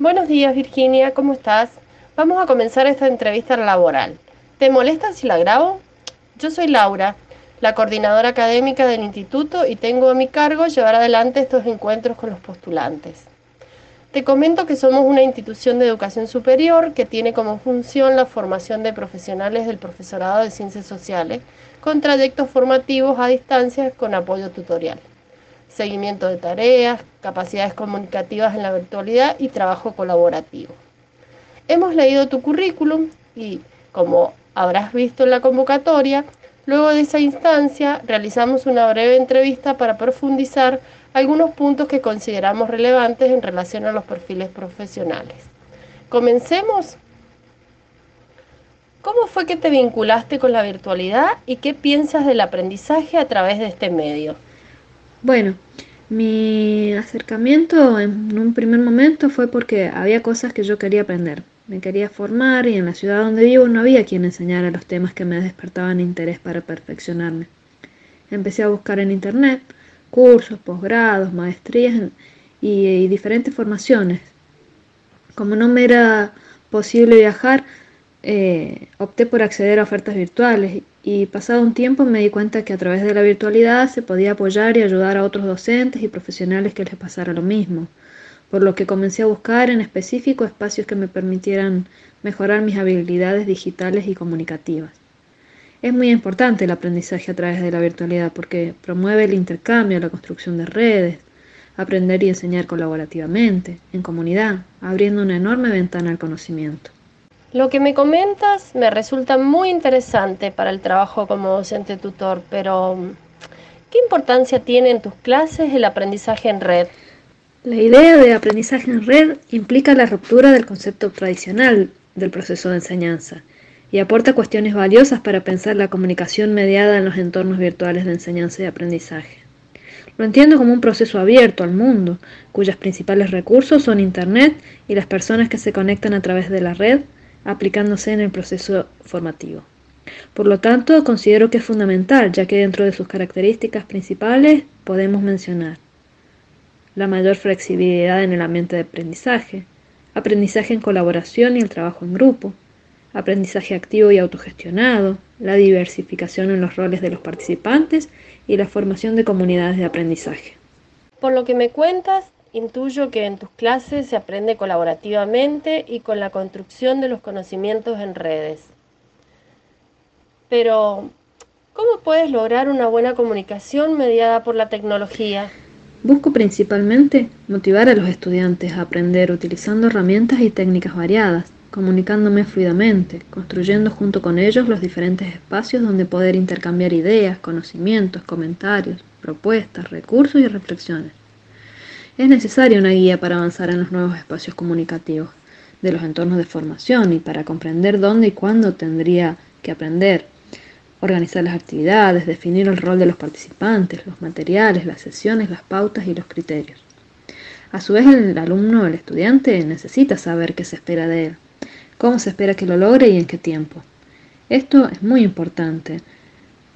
Buenos días Virginia, ¿cómo estás? Vamos a comenzar esta entrevista laboral. ¿Te molesta si la grabo? Yo soy Laura, la coordinadora académica del instituto y tengo a mi cargo llevar adelante estos encuentros con los postulantes. Te comento que somos una institución de educación superior que tiene como función la formación de profesionales del profesorado de ciencias sociales con trayectos formativos a distancia con apoyo tutorial, seguimiento de tareas, capacidades comunicativas en la virtualidad y trabajo colaborativo. Hemos leído tu currículum y, como habrás visto en la convocatoria, luego de esa instancia realizamos una breve entrevista para profundizar algunos puntos que consideramos relevantes en relación a los perfiles profesionales. Comencemos. ¿Cómo fue que te vinculaste con la virtualidad y qué piensas del aprendizaje a través de este medio? Bueno, mi acercamiento en un primer momento fue porque había cosas que yo quería aprender. Me quería formar y en la ciudad donde vivo no había quien enseñara los temas que me despertaban interés para perfeccionarme. Empecé a buscar en internet cursos, posgrados, maestrías y, diferentes formaciones. Como no me era posible viajar, eh, opté por acceder a ofertas virtuales y pasado un tiempo me di cuenta que a través de la virtualidad se podía apoyar y ayudar a otros docentes y profesionales que les pasara lo mismo, por lo que comencé a buscar en específico espacios que me permitieran mejorar mis habilidades digitales y comunicativas. Es muy importante el aprendizaje a través de la virtualidad porque promueve el intercambio, la construcción de redes, aprender y enseñar colaborativamente, en comunidad, abriendo una enorme ventana al conocimiento. Lo que me comentas me resulta muy interesante para el trabajo como docente tutor, pero ¿qué importancia tiene en tus clases el aprendizaje en red? La idea de aprendizaje en red implica la ruptura del concepto tradicional del proceso de enseñanza y aporta cuestiones valiosas para pensar la comunicación mediada en los entornos virtuales de enseñanza y aprendizaje. Lo entiendo como un proceso abierto al mundo, cuyos principales recursos son Internet y las personas que se conectan a través de la red, aplicándose en el proceso formativo. Por lo tanto, considero que es fundamental, ya que dentro de sus características principales podemos mencionar la mayor flexibilidad en el ambiente de aprendizaje, aprendizaje en colaboración y el trabajo en grupo, aprendizaje activo y autogestionado, la diversificación en los roles de los participantes y la formación de comunidades de aprendizaje. Por lo que me cuentas, intuyo que en tus clases se aprende colaborativamente y con la construcción de los conocimientos en redes. Pero, ¿cómo puedes lograr una buena comunicación mediada por la tecnología? Busco principalmente motivar a los estudiantes a aprender utilizando herramientas y técnicas variadas comunicándome fluidamente, construyendo junto con ellos los diferentes espacios donde poder intercambiar ideas, conocimientos, comentarios, propuestas, recursos y reflexiones. Es necesaria una guía para avanzar en los nuevos espacios comunicativos de los entornos de formación y para comprender dónde y cuándo tendría que aprender, organizar las actividades, definir el rol de los participantes, los materiales, las sesiones, las pautas y los criterios. A su vez, el alumno, el estudiante, necesita saber qué se espera de él, cómo se espera que lo logre y en qué tiempo. Esto es muy importante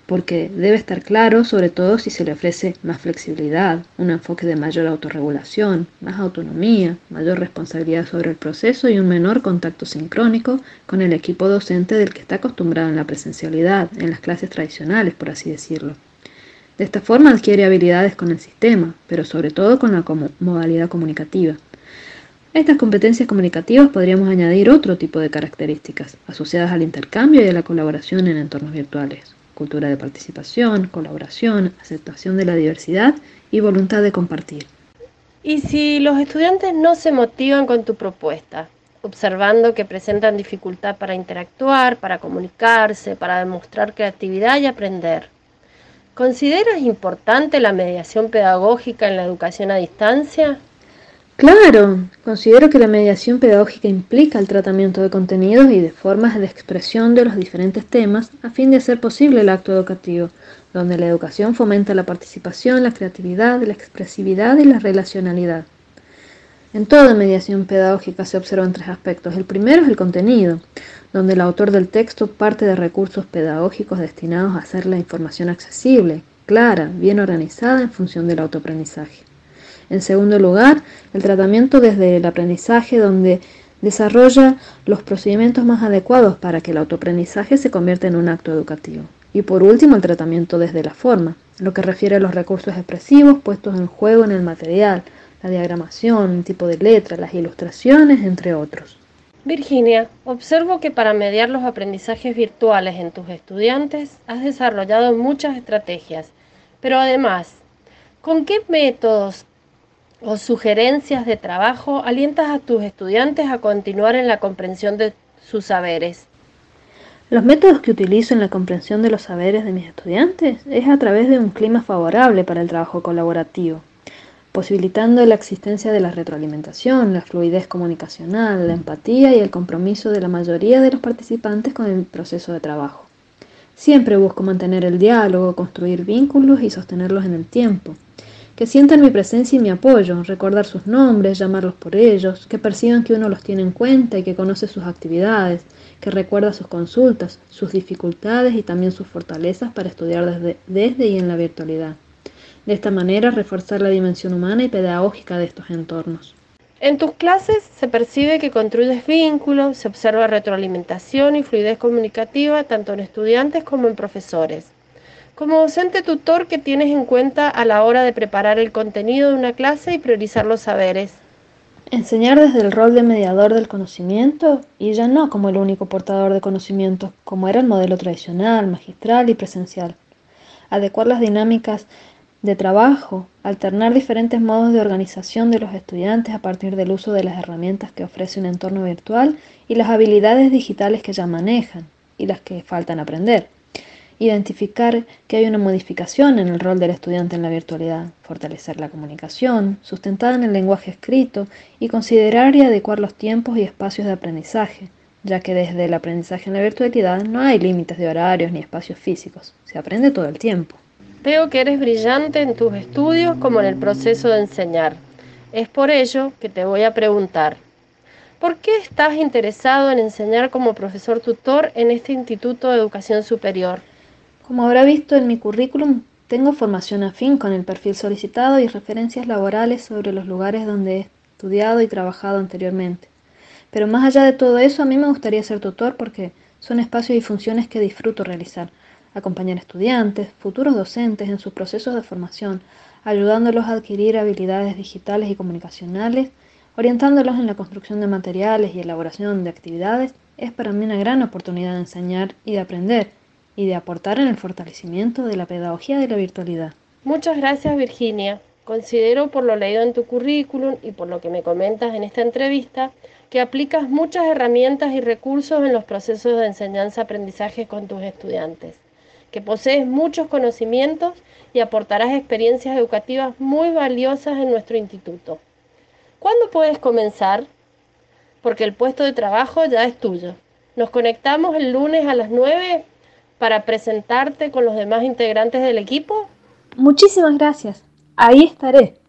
porque debe estar claro sobre todo si se le ofrece más flexibilidad, un enfoque de mayor autorregulación, más autonomía, mayor responsabilidad sobre el proceso y un menor contacto sincrónico con el equipo docente del que está acostumbrado en la presencialidad, en las clases tradicionales, por así decirlo. De esta forma adquiere habilidades con el sistema, pero sobre todo con la modalidad comunicativa. A estas competencias comunicativas podríamos añadir otro tipo de características asociadas al intercambio y a la colaboración en entornos virtuales. Cultura de participación, colaboración, aceptación de la diversidad y voluntad de compartir. ¿Y si los estudiantes no se motivan con tu propuesta, observando que presentan dificultad para interactuar, para comunicarse, para demostrar creatividad y aprender? ¿Consideras importante la mediación pedagógica en la educación a distancia? Claro, considero que la mediación pedagógica implica el tratamiento de contenidos y de formas de expresión de los diferentes temas a fin de hacer posible el acto educativo, donde la educación fomenta la participación, la creatividad, la expresividad y la relacionalidad. En toda mediación pedagógica se observan tres aspectos. El primero es el contenido, donde el autor del texto parte de recursos pedagógicos destinados a hacer la información accesible, clara, bien organizada en función del autoaprendizaje. En segundo lugar, el tratamiento desde el aprendizaje donde desarrolla los procedimientos más adecuados para que el autoaprendizaje se convierta en un acto educativo. Y por último, el tratamiento desde la forma, lo que refiere a los recursos expresivos puestos en juego en el material, la diagramación, el tipo de letra, las ilustraciones, entre otros. Virginia, observo que para mediar los aprendizajes virtuales en tus estudiantes has desarrollado muchas estrategias, pero además, ¿con qué métodos o sugerencias de trabajo alientas a tus estudiantes a continuar en la comprensión de sus saberes? Los métodos que utilizo en la comprensión de los saberes de mis estudiantes es a través de un clima favorable para el trabajo colaborativo posibilitando la existencia de la retroalimentación, la fluidez comunicacional, la empatía y el compromiso de la mayoría de los participantes con el proceso de trabajo. Siempre busco mantener el diálogo, construir vínculos y sostenerlos en el tiempo. Que sientan mi presencia y mi apoyo, recordar sus nombres, llamarlos por ellos, que perciban que uno los tiene en cuenta y que conoce sus actividades, que recuerda sus consultas, sus dificultades y también sus fortalezas para estudiar desde, y en la virtualidad. De esta manera, reforzar la dimensión humana y pedagógica de estos entornos. En tus clases se percibe que construyes vínculos, se observa retroalimentación y fluidez comunicativa tanto en estudiantes como en profesores. Como docente tutor, ¿qué tienes en cuenta a la hora de preparar el contenido de una clase y priorizar los saberes? Enseñar desde el rol de mediador del conocimiento y ya no como el único portador de conocimiento, como era el modelo tradicional, magistral y presencial. Adecuar las dinámicas de trabajo, alternar diferentes modos de organización de los estudiantes a partir del uso de las herramientas que ofrece un entorno virtual y las habilidades digitales que ya manejan y las que faltan aprender. Identificar que hay una modificación en el rol del estudiante en la virtualidad, fortalecer la comunicación, sustentada en el lenguaje escrito y considerar y adecuar los tiempos y espacios de aprendizaje, ya que desde el aprendizaje en la virtualidad no hay límites de horarios ni espacios físicos, se aprende todo el tiempo. Veo que eres brillante en tus estudios como en el proceso de enseñar. Es por ello que te voy a preguntar, ¿por qué estás interesado en enseñar como profesor tutor en este Instituto de Educación Superior? Como habrá visto en mi currículum, tengo formación afín con el perfil solicitado y referencias laborales sobre los lugares donde he estudiado y trabajado anteriormente. Pero más allá de todo eso, a mí me gustaría ser tutor porque son espacios y funciones que disfruto realizar acompañar estudiantes, futuros docentes en sus procesos de formación, ayudándolos a adquirir habilidades digitales y comunicacionales, orientándolos en la construcción de materiales y elaboración de actividades, es para mí una gran oportunidad de enseñar y de aprender y de aportar en el fortalecimiento de la pedagogía de la virtualidad. Muchas gracias Virginia. Considero por lo leído en tu currículum y por lo que me comentas en esta entrevista que aplicas muchas herramientas y recursos en los procesos de enseñanza-aprendizaje con tus estudiantes que posees muchos conocimientos y aportarás experiencias educativas muy valiosas en nuestro instituto. ¿Cuándo puedes comenzar? Porque el puesto de trabajo ya es tuyo. Nos conectamos el lunes a las 9 para presentarte con los demás integrantes del equipo. Muchísimas gracias. Ahí estaré.